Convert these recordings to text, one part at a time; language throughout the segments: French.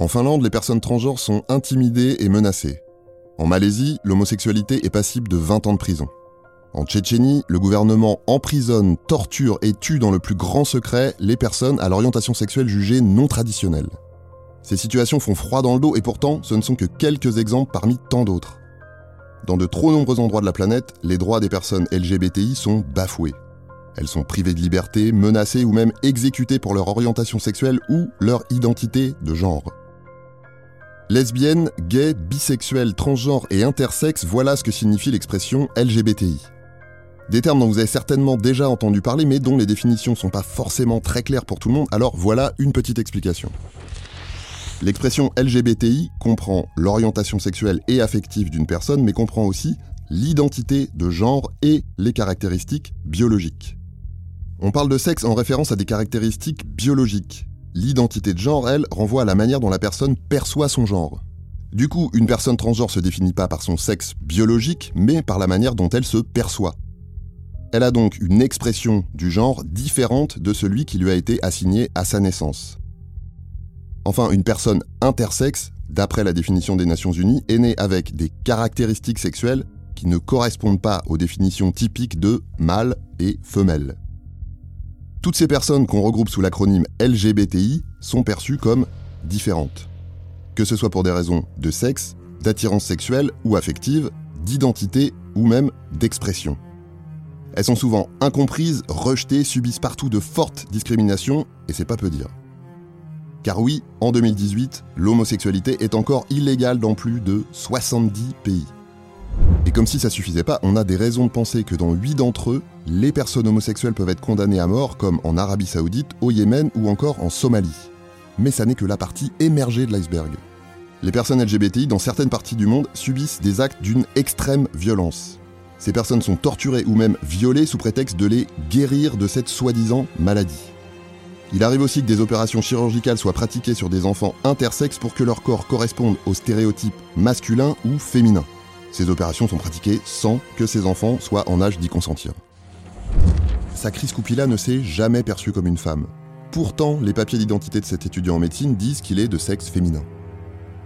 En Finlande, les personnes transgenres sont intimidées et menacées. En Malaisie, l'homosexualité est passible de 20 ans de prison. En Tchétchénie, le gouvernement emprisonne, torture et tue dans le plus grand secret les personnes à l'orientation sexuelle jugée non traditionnelle. Ces situations font froid dans le dos et pourtant, ce ne sont que quelques exemples parmi tant d'autres. Dans de trop nombreux endroits de la planète, les droits des personnes LGBTI sont bafoués. Elles sont privées de liberté, menacées ou même exécutées pour leur orientation sexuelle ou leur identité de genre. Lesbiennes, gays, bisexuels, transgenres et intersexes, voilà ce que signifie l'expression LGBTI. Des termes dont vous avez certainement déjà entendu parler mais dont les définitions ne sont pas forcément très claires pour tout le monde, alors voilà une petite explication. L'expression LGBTI comprend l'orientation sexuelle et affective d'une personne, mais comprend aussi l'identité de genre et les caractéristiques biologiques. On parle de sexe en référence à des caractéristiques biologiques. L'identité de genre, elle, renvoie à la manière dont la personne perçoit son genre. Du coup, une personne transgenre se définit pas par son sexe biologique, mais par la manière dont elle se perçoit. Elle a donc une expression du genre différente de celui qui lui a été assigné à sa naissance. Enfin, une personne intersexe, d'après la définition des Nations Unies, est née avec des caractéristiques sexuelles qui ne correspondent pas aux définitions typiques de mâle et femelle. Toutes ces personnes qu'on regroupe sous l'acronyme LGBTI sont perçues comme différentes. Que ce soit pour des raisons de sexe, d'attirance sexuelle ou affective, d'identité ou même d'expression. Elles sont souvent incomprises, rejetées, subissent partout de fortes discriminations, et c'est pas peu dire. Car oui, en 2018, l'homosexualité est encore illégale dans plus de 70 pays. Comme si ça suffisait pas, on a des raisons de penser que dans 8 d'entre eux, les personnes homosexuelles peuvent être condamnées à mort, comme en Arabie Saoudite, au Yémen ou encore en Somalie. Mais ça n'est que la partie émergée de l'iceberg. Les personnes LGBTI dans certaines parties du monde subissent des actes d'une extrême violence. Ces personnes sont torturées ou même violées sous prétexte de les guérir de cette soi-disant maladie. Il arrive aussi que des opérations chirurgicales soient pratiquées sur des enfants intersexes pour que leur corps corresponde aux stéréotypes masculins ou féminins. Ces opérations sont pratiquées sans que ces enfants soient en âge d'y consentir. Sakris Koupila ne s'est jamais perçu comme une femme. Pourtant, les papiers d'identité de cet étudiant en médecine disent qu'il est de sexe féminin.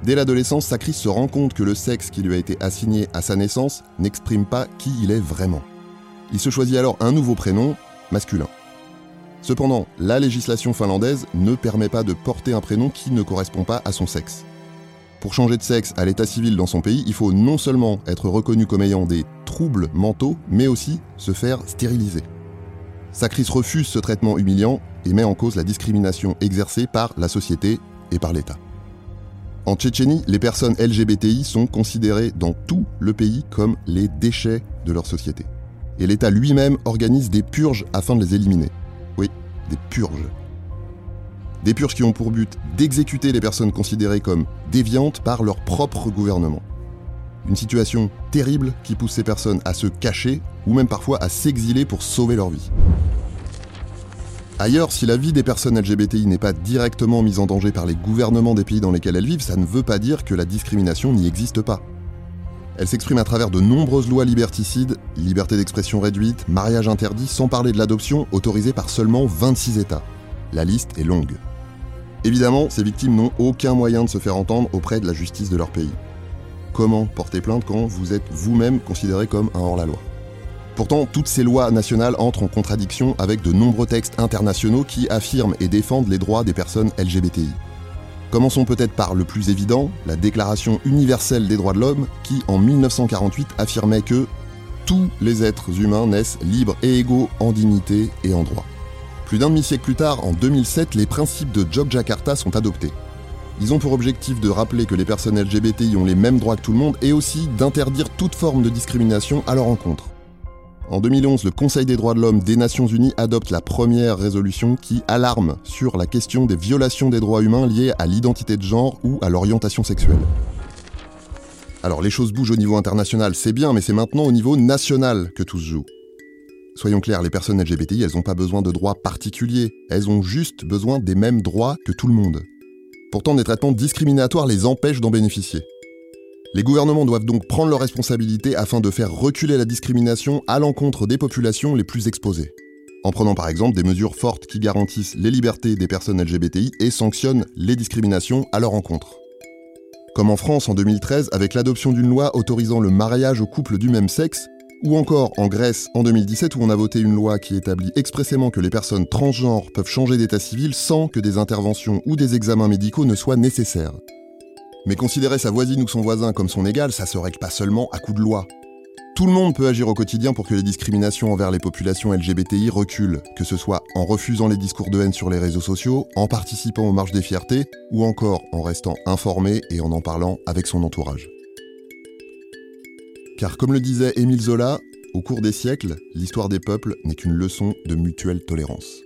Dès l'adolescence, Sakris se rend compte que le sexe qui lui a été assigné à sa naissance n'exprime pas qui il est vraiment. Il se choisit alors un nouveau prénom, masculin. Cependant, la législation finlandaise ne permet pas de porter un prénom qui ne correspond pas à son sexe. Pour changer de sexe à l'état civil dans son pays, il faut non seulement être reconnu comme ayant des troubles mentaux, mais aussi se faire stériliser. Sakris refuse ce traitement humiliant et met en cause la discrimination exercée par la société et par l'État. En Tchétchénie, les personnes LGBTI sont considérées dans tout le pays comme les déchets de leur société. Et l'État lui-même organise des purges afin de les éliminer des purges. Des purges qui ont pour but d'exécuter les personnes considérées comme déviantes par leur propre gouvernement. Une situation terrible qui pousse ces personnes à se cacher ou même parfois à s'exiler pour sauver leur vie. Ailleurs, si la vie des personnes LGBTI n'est pas directement mise en danger par les gouvernements des pays dans lesquels elles vivent, ça ne veut pas dire que la discrimination n'y existe pas. Elle s'exprime à travers de nombreuses lois liberticides, liberté d'expression réduite, mariage interdit, sans parler de l'adoption autorisée par seulement 26 États. La liste est longue. Évidemment, ces victimes n'ont aucun moyen de se faire entendre auprès de la justice de leur pays. Comment porter plainte quand vous êtes vous-même considéré comme un hors-la-loi? Pourtant, toutes ces lois nationales entrent en contradiction avec de nombreux textes internationaux qui affirment et défendent les droits des personnes LGBTI. Commençons peut-être par le plus évident, la Déclaration universelle des droits de l'homme, qui en 1948 affirmait que tous les êtres humains naissent libres et égaux en dignité et en droit. Plus d'un demi-siècle plus tard, en 2007, les principes de Jogjakarta sont adoptés. Ils ont pour objectif de rappeler que les personnes LGBTI ont les mêmes droits que tout le monde et aussi d'interdire toute forme de discrimination à leur encontre. En 2011, le Conseil des droits de l'homme des Nations Unies adopte la première résolution qui alarme sur la question des violations des droits humains liées à l'identité de genre ou à l'orientation sexuelle. Alors les choses bougent au niveau international, c'est bien, mais c'est maintenant au niveau national que tout se joue. Soyons clairs, les personnes LGBTI, elles n'ont pas besoin de droits particuliers, elles ont juste besoin des mêmes droits que tout le monde. Pourtant, des traitements discriminatoires les empêchent d'en bénéficier. Les gouvernements doivent donc prendre leurs responsabilités afin de faire reculer la discrimination à l'encontre des populations les plus exposées. en prenant par exemple des mesures fortes qui garantissent les libertés des personnes LGBTI et sanctionnent les discriminations à leur encontre. Comme en France en 2013 avec l'adoption d'une loi autorisant le mariage aux couples du même sexe, ou encore en Grèce en 2017 où on a voté une loi qui établit expressément que les personnes transgenres peuvent changer d'état civil sans que des interventions ou des examens médicaux ne soient nécessaires. Mais considérer sa voisine ou son voisin comme son égal, ça se règle pas seulement à coup de loi. Tout le monde peut agir au quotidien pour que les discriminations envers les populations LGBTI reculent, que ce soit en refusant les discours de haine sur les réseaux sociaux, en participant aux marches des fiertés, ou encore en restant informé et en en parlant avec son entourage. Car comme le disait Émile Zola, au cours des siècles, l'histoire des peuples n'est qu'une leçon de mutuelle tolérance.